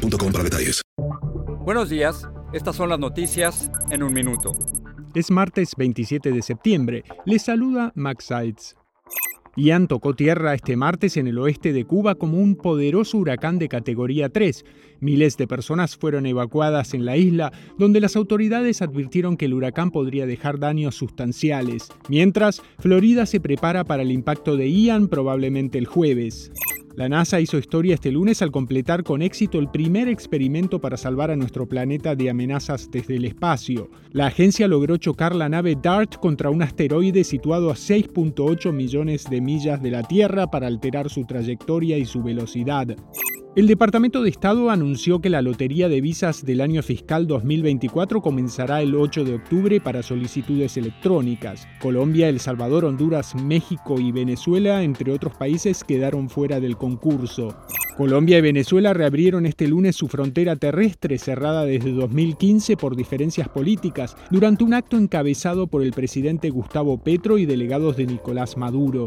para detalles. Buenos días, estas son las noticias en un minuto. Es martes 27 de septiembre. Les saluda Max Sides. Ian tocó tierra este martes en el oeste de Cuba como un poderoso huracán de categoría 3. Miles de personas fueron evacuadas en la isla, donde las autoridades advirtieron que el huracán podría dejar daños sustanciales. Mientras, Florida se prepara para el impacto de Ian probablemente el jueves. La NASA hizo historia este lunes al completar con éxito el primer experimento para salvar a nuestro planeta de amenazas desde el espacio. La agencia logró chocar la nave DART contra un asteroide situado a 6.8 millones de millas de la Tierra para alterar su trayectoria y su velocidad. El Departamento de Estado anunció que la lotería de visas del año fiscal 2024 comenzará el 8 de octubre para solicitudes electrónicas. Colombia, El Salvador, Honduras, México y Venezuela, entre otros países, quedaron fuera del concurso. Colombia y Venezuela reabrieron este lunes su frontera terrestre cerrada desde 2015 por diferencias políticas, durante un acto encabezado por el presidente Gustavo Petro y delegados de Nicolás Maduro.